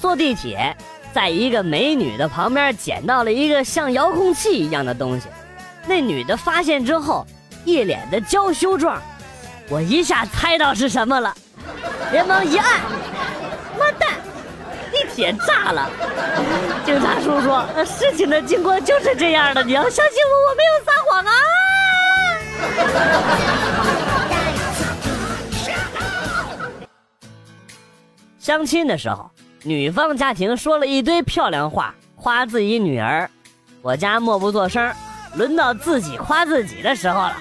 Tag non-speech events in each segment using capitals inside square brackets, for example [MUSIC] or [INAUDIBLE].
坐地铁，在一个美女的旁边捡到了一个像遥控器一样的东西，那女的发现之后，一脸的娇羞状，我一下猜到是什么了，连忙一按，妈蛋，地铁炸了！警察叔叔，事情的经过就是这样的，你要相信我，我没有撒谎啊！[LAUGHS] 相亲的时候，女方家庭说了一堆漂亮话，夸自己女儿。我家默不作声。轮到自己夸自己的时候了。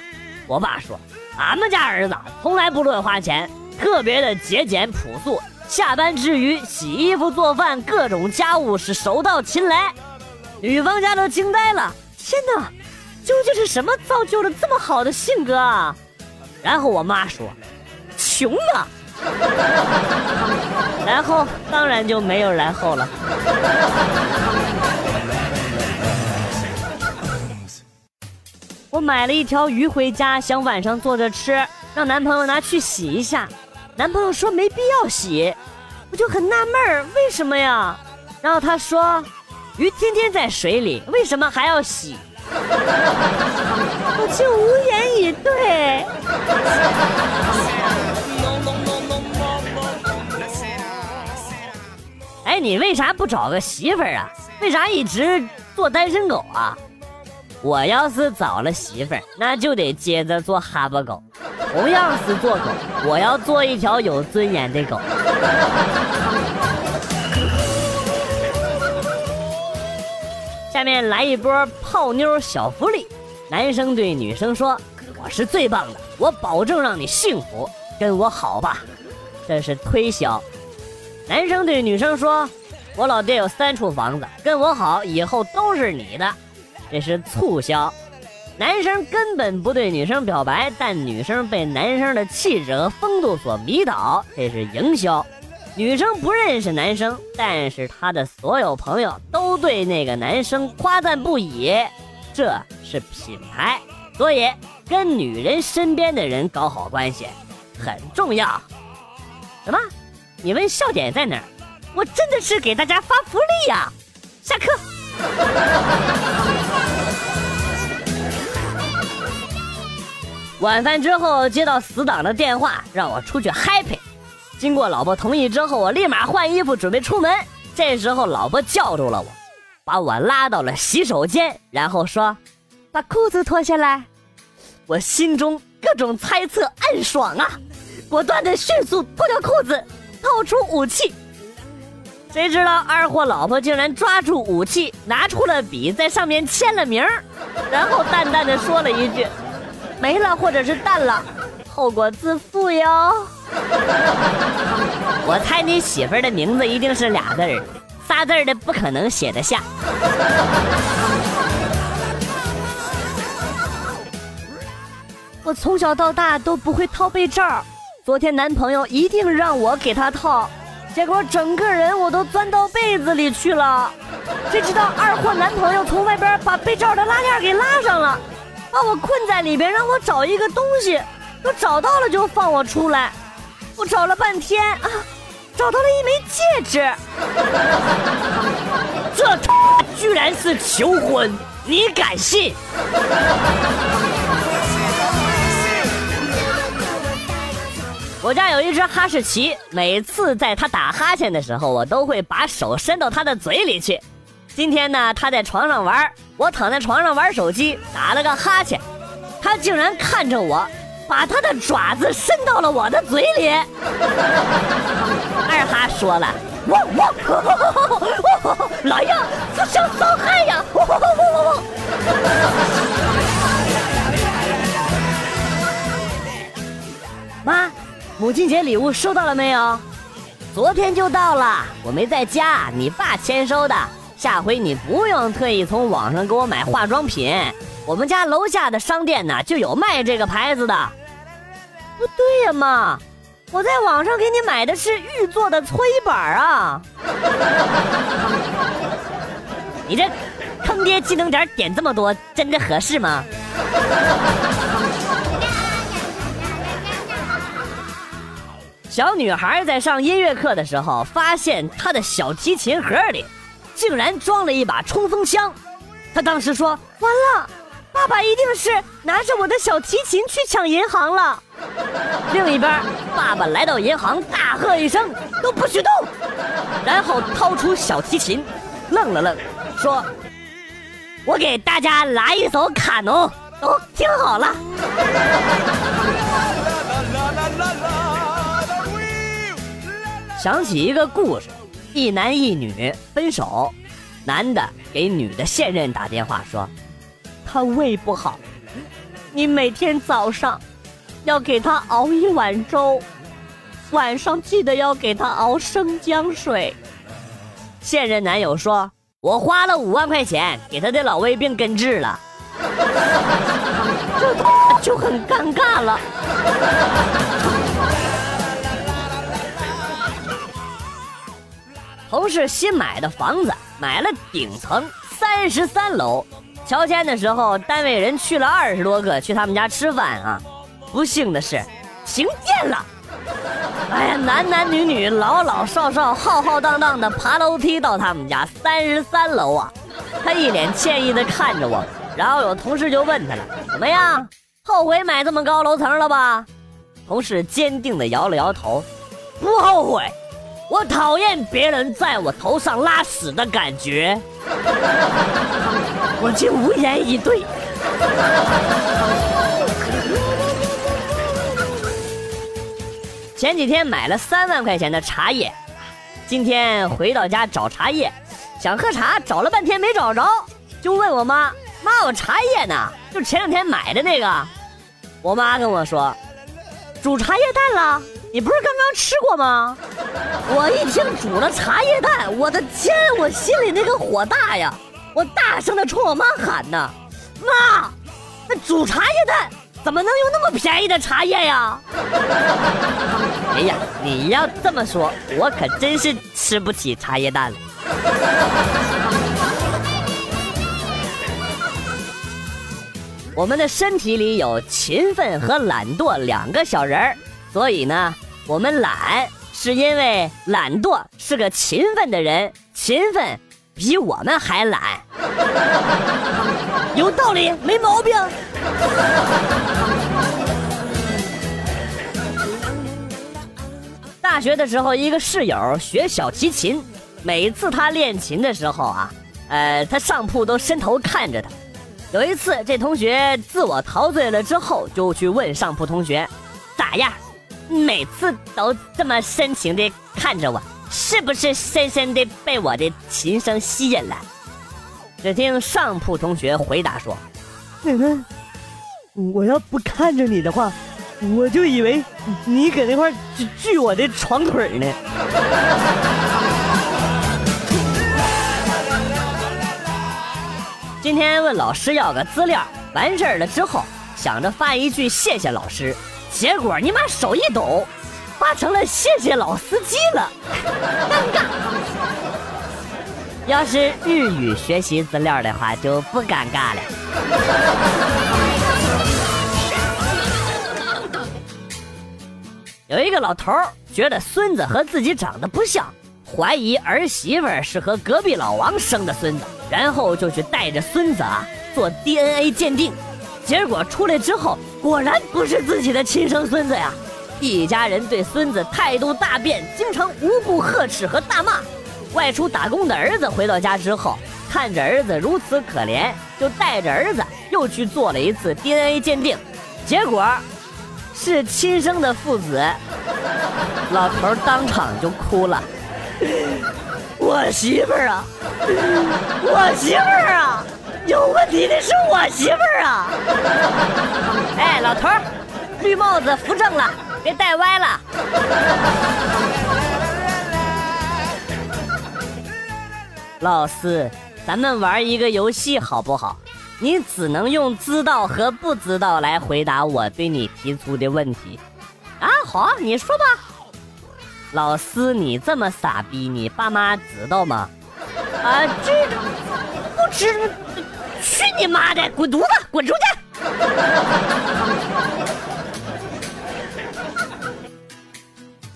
我爸说：“俺们家儿子从来不乱花钱，特别的节俭朴素。下班之余，洗衣服、做饭，各种家务是手到擒来。”女方家都惊呆了。天哪，究竟是什么造就了这么好的性格啊？然后我妈说：“穷啊。” [LAUGHS] 然后当然就没有然后了。我买了一条鱼回家，想晚上做着吃，让男朋友拿去洗一下。男朋友说没必要洗，我就很纳闷儿，为什么呀？然后他说，鱼天天在水里，为什么还要洗？[LAUGHS] 我就无言以对。哎，你为啥不找个媳妇儿啊？为啥一直做单身狗啊？我要是找了媳妇儿，那就得接着做哈巴狗。同样是做狗，我要做一条有尊严的狗。下面来一波泡妞小福利，男生对女生说：“我是最棒的，我保证让你幸福，跟我好吧。”这是推销。男生对女生说：“我老爹有三处房子，跟我好，以后都是你的。”这是促销。男生根本不对女生表白，但女生被男生的气质和风度所迷倒，这是营销。女生不认识男生，但是她的所有朋友都对那个男生夸赞不已，这是品牌。所以跟女人身边的人搞好关系很重要。什么？你问笑点在哪儿？我真的是给大家发福利呀！下课。[LAUGHS] 晚饭之后接到死党的电话，让我出去 happy。经过老婆同意之后，我立马换衣服准备出门。这时候老婆叫住了我，把我拉到了洗手间，然后说：“把裤子脱下来。”我心中各种猜测暗爽啊，果断的迅速脱掉裤子。掏出武器，谁知道二货老婆竟然抓住武器，拿出了笔，在上面签了名然后淡淡的说了一句：“没了或者是淡了，后果自负哟。[LAUGHS] ”我猜你媳妇儿的名字一定是俩字儿，仨字儿的不可能写得下。我从小到大都不会套被罩。昨天男朋友一定让我给他套，结果整个人我都钻到被子里去了。谁知道二货男朋友从外边把被罩的拉链给拉上了，把我困在里边，让我找一个东西，说找到了就放我出来。我找了半天啊，找到了一枚戒指。这他居然是求婚，你敢信？我家有一只哈士奇，每次在它打哈欠的时候，我都会把手伸到它的嘴里去。今天呢，它在床上玩，我躺在床上玩手机，打了个哈欠，它竟然看着我，把它的爪子伸到了我的嘴里。二哈说了：“ [LAUGHS] 汪汪，来呀，自相伤害呀！”妈。[LAUGHS] 母亲节礼物收到了没有？昨天就到了，我没在家，你爸签收的。下回你不用特意从网上给我买化妆品，我们家楼下的商店呢就有卖这个牌子的。不对呀，妈，我在网上给你买的是玉做的搓衣板啊。[LAUGHS] 你这坑爹技能点点这么多，真的合适吗？小女孩在上音乐课的时候，发现她的小提琴盒里竟然装了一把冲锋枪。她当时说：“完了，爸爸一定是拿着我的小提琴去抢银行了。”另一边，爸爸来到银行，大喝一声：“都不许动！”然后掏出小提琴，愣了愣，说：“我给大家来一首卡农，都听好了。”想起一个故事，一男一女分手，男的给女的现任打电话说，他胃不好，你每天早上要给他熬一碗粥，晚上记得要给他熬生姜水。现任男友说，我花了五万块钱给他的老胃病根治了，这 [LAUGHS] 就很尴尬了。同事新买的房子买了顶层三十三楼，乔迁的时候，单位人去了二十多个去他们家吃饭啊。不幸的是，停电了。哎呀，男男女女、老老少少浩浩荡荡的爬楼梯到他们家三十三楼啊。他一脸歉意的看着我，然后有同事就问他了：“怎么样，后悔买这么高楼层了吧？”同事坚定的摇了摇头：“不后悔。”我讨厌别人在我头上拉屎的感觉，[LAUGHS] 我竟无言以对。前几天买了三万块钱的茶叶，今天回到家找茶叶，想喝茶，找了半天没找着，就问我妈：“妈，我茶叶呢？就前两天买的那个。”我妈跟我说：“煮茶叶蛋了。”你不是刚刚吃过吗？我一听煮了茶叶蛋，我的天，我心里那个火大呀！我大声的冲我妈喊呢：“妈，那煮茶叶蛋怎么能用那么便宜的茶叶呀？”哎呀，你要这么说，我可真是吃不起茶叶蛋了。我们的身体里有勤奋和懒惰两个小人儿。所以呢，我们懒是因为懒惰是个勤奋的人，勤奋比我们还懒，[LAUGHS] 有道理，没毛病。大学的时候，一个室友学小提琴，每次他练琴的时候啊，呃，他上铺都伸头看着他。有一次，这同学自我陶醉了之后，就去问上铺同学，咋样？每次都这么深情的看着我，是不是深深的被我的琴声吸引了？只听上铺同学回答说：“奶奶，我要不看着你的话，我就以为你搁那块锯我的床腿呢。”今天问老师要个资料，完事儿了之后，想着发一句谢谢老师。结果你妈手一抖，发成了谢谢老司机了，尴尬。要是日语学习资料的话，就不尴尬了。[LAUGHS] 有一个老头觉得孙子和自己长得不像，怀疑儿媳妇是和隔壁老王生的孙子，然后就去带着孙子啊做 DNA 鉴定。结果出来之后，果然不是自己的亲生孙子呀！一家人对孙子态度大变，经常无故呵斥和大骂。外出打工的儿子回到家之后，看着儿子如此可怜，就带着儿子又去做了一次 DNA 鉴定，结果是亲生的父子。老头当场就哭了：“ [LAUGHS] 我媳妇儿啊，我媳妇儿啊！”有问题的是我媳妇儿啊！[LAUGHS] 哎，老头儿，绿帽子扶正了，别戴歪了。[LAUGHS] 老四，咱们玩一个游戏好不好？你只能用知道和不知道来回答我对你提出的问题。啊，好，你说吧。老师，你这么傻逼，你爸妈知道吗？啊，这不知。去你妈的！滚犊子，滚出去！[LAUGHS]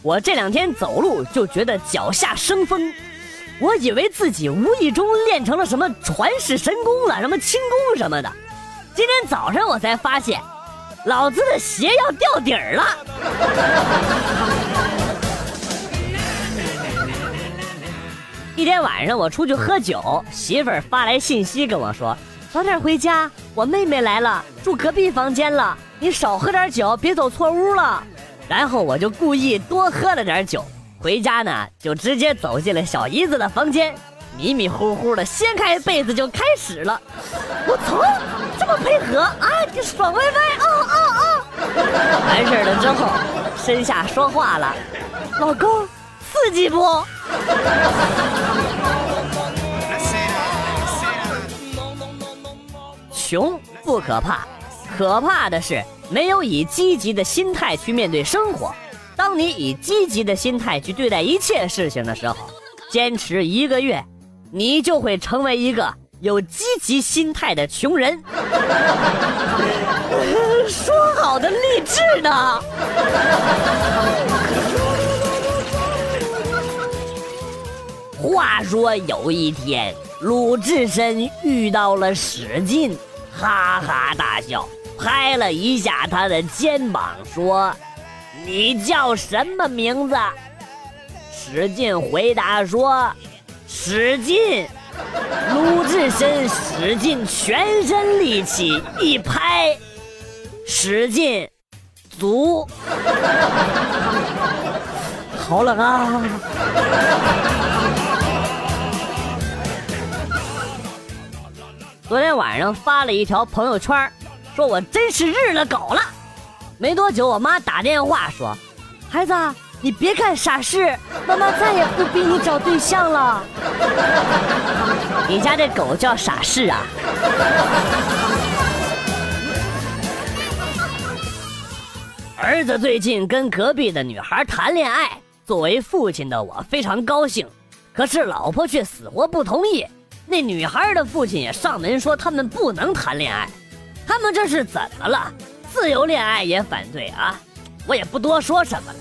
我这两天走路就觉得脚下生风，我以为自己无意中练成了什么传世神功了，什么轻功什么的。今天早上我才发现，老子的鞋要掉底儿了。[LAUGHS] 一天晚上我出去喝酒，媳妇儿发来信息跟我说：“早点回家，我妹妹来了，住隔壁房间了，你少喝点酒，别走错屋了。”然后我就故意多喝了点酒，回家呢就直接走进了小姨子的房间，迷迷糊糊的掀开被子就开始了。我操，这么配合啊，你爽歪歪啊啊啊！完事了之后，身下说话了，老公，刺激不？穷不可怕，可怕的是。没有以积极的心态去面对生活。当你以积极的心态去对待一切事情的时候，坚持一个月，你就会成为一个有积极心态的穷人。[LAUGHS] 说好的励志呢？话说有一天，鲁智深遇到了史进，哈哈大笑。拍了一下他的肩膀，说：“你叫什么名字？”史进回答说：“史进。”鲁智深使尽全身力气一拍，史进，足。[LAUGHS] 好冷啊！昨天晚上发了一条朋友圈。说我真是日了狗了，没多久，我妈打电话说：“孩子，你别干傻事，妈妈再也不逼你找对象了。”你家这狗叫傻事啊？儿子最近跟隔壁的女孩谈恋爱，作为父亲的我非常高兴，可是老婆却死活不同意。那女孩的父亲也上门说他们不能谈恋爱。他们这是怎么了？自由恋爱也反对啊！我也不多说什么了，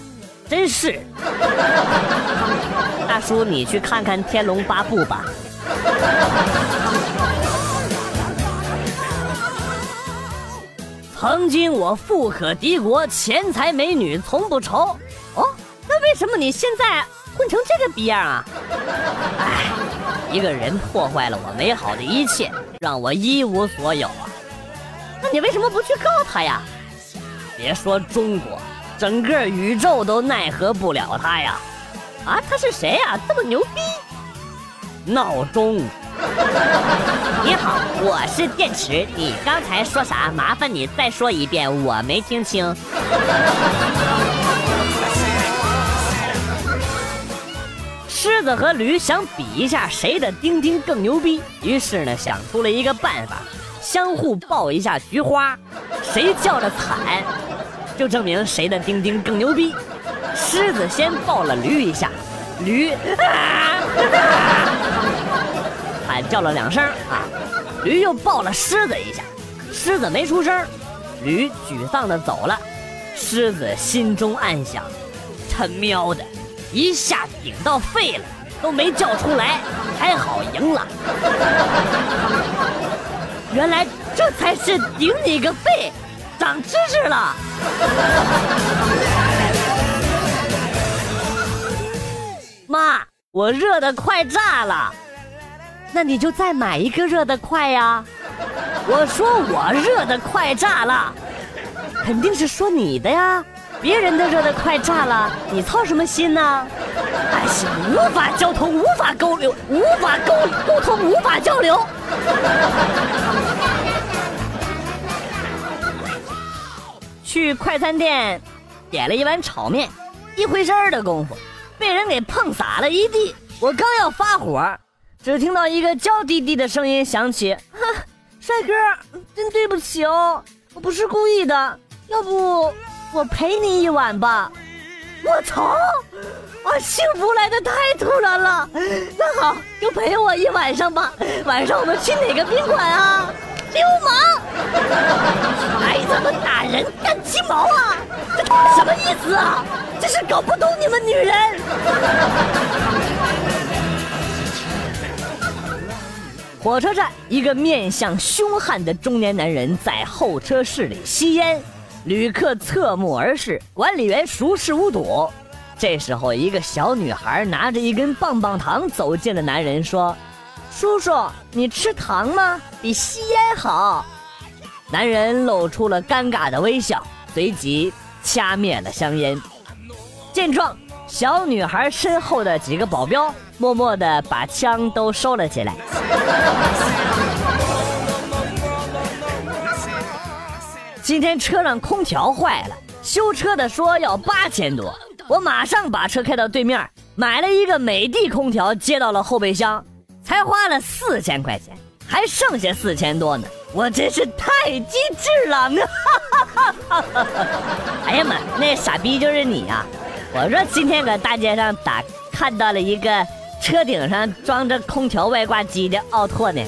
真是。[LAUGHS] 大叔，你去看看《天龙八部》吧。曾经我富可敌国，钱财美女从不愁。哦，那为什么你现在混成这个逼样啊？一个人破坏了我美好的一切，让我一无所有啊！那你为什么不去告他呀？别说中国，整个宇宙都奈何不了他呀！啊，他是谁呀？这么牛逼？闹钟。你好，我是电池。你刚才说啥？麻烦你再说一遍，我没听清。狮子和驴想比一下谁的丁丁更牛逼，于是呢，想出了一个办法。相互抱一下菊花，谁叫的惨，就证明谁的丁丁更牛逼。狮子先抱了驴一下，驴啊，[LAUGHS] 惨叫了两声啊，驴又抱了狮子一下，狮子没出声，驴沮丧的走了。狮子心中暗想：他喵的，一下顶到肺了，都没叫出来，还好赢了。原来这才是顶你个肺，长知识了。妈，我热的快炸了，那你就再买一个热的快呀。我说我热的快炸了，肯定是说你的呀。别人都热的快炸了，你操什么心呢？哎呀，无法交通，无法沟流，无法沟沟通，无法交流。去快餐店点了一碗炒面，一回身的功夫，被人给碰洒了一地。我刚要发火，只听到一个娇滴滴的声音响起：“帅哥，真对不起哦，我不是故意的，要不我陪你一晚吧。”我操！啊，幸福来的太突然了。那好，就陪我一晚上吧。晚上我们去哪个宾馆啊？流氓！还他妈打人干鸡毛啊？这什么意思啊？真是搞不懂你们女人。火车站，一个面相凶悍的中年男人在候车室里吸烟，旅客侧目而视，管理员熟视无睹。这时候，一个小女孩拿着一根棒棒糖走进了男人，说：“叔叔，你吃糖吗？比吸烟好。”男人露出了尴尬的微笑，随即掐灭了香烟。见状，小女孩身后的几个保镖默默地把枪都收了起来。今天车上空调坏了，修车的说要八千多，我马上把车开到对面，买了一个美的空调接到了后备箱，才花了四千块钱，还剩下四千多呢，我真是太机智了！哈哈哈哈 [LAUGHS] 哎呀妈，那傻逼就是你呀！我说今天搁大街上打看到了一个车顶上装着空调外挂机的奥拓呢。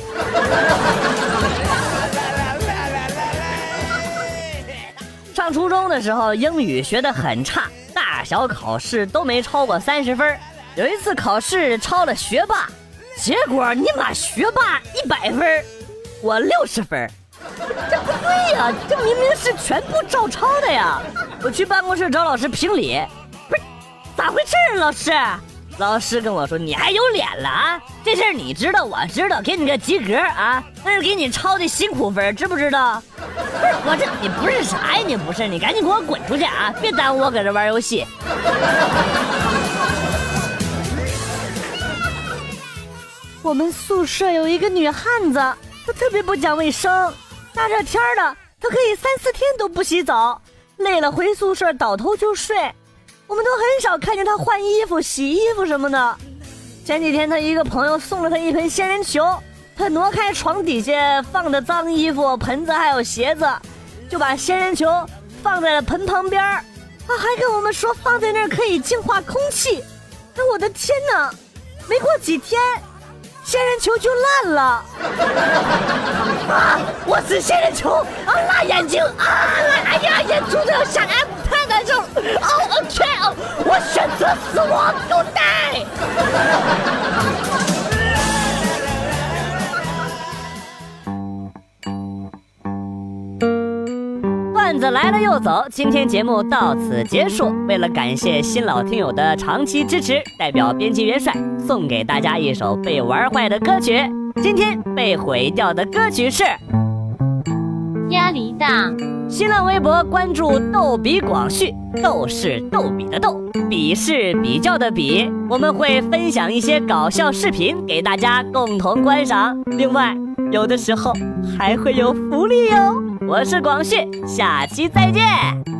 上初中的时候，英语学得很差，大小考试都没超过三十分。有一次考试超了学霸，结果你妈学霸一百分，我六十分，这不对呀！这明明是全部照抄的呀！我去办公室找老师评理。不是咋回事啊，老师？老师跟我说：“你还有脸了啊？这事儿你知道，我知道，给你个及格啊，那是给你抄的辛苦分，知不知道？”不是我这，你不是啥呀？你不是，你赶紧给我滚出去啊！别耽误我搁这玩游戏。我们宿舍有一个女汉子，她特别不讲卫生，大热天的，她可以三四天都不洗澡，累了回宿舍倒头就睡。我们都很少看见他换衣服、洗衣服什么的。前几天，他一个朋友送了他一盆仙人球，他挪开床底下放的脏衣服、盆子还有鞋子，就把仙人球放在了盆旁边他还跟我们说放在那儿可以净化空气。哎，我的天哪！没过几天，仙人球就烂了。啊！我是仙人球啊！辣眼睛啊！辣哎呀，眼珠子要下来。哦，OK，哦，我我选择死亡，Good day。段子来了又走，今天节目到此结束。为了感谢新老听友的长期支持，代表编辑元帅送给大家一首被玩坏的歌曲。今天被毁掉的歌曲是。压力大。新浪微博关注“逗比广旭”，逗是逗比的逗，比是比较的比。我们会分享一些搞笑视频给大家共同观赏，另外有的时候还会有福利哟。我是广旭，下期再见。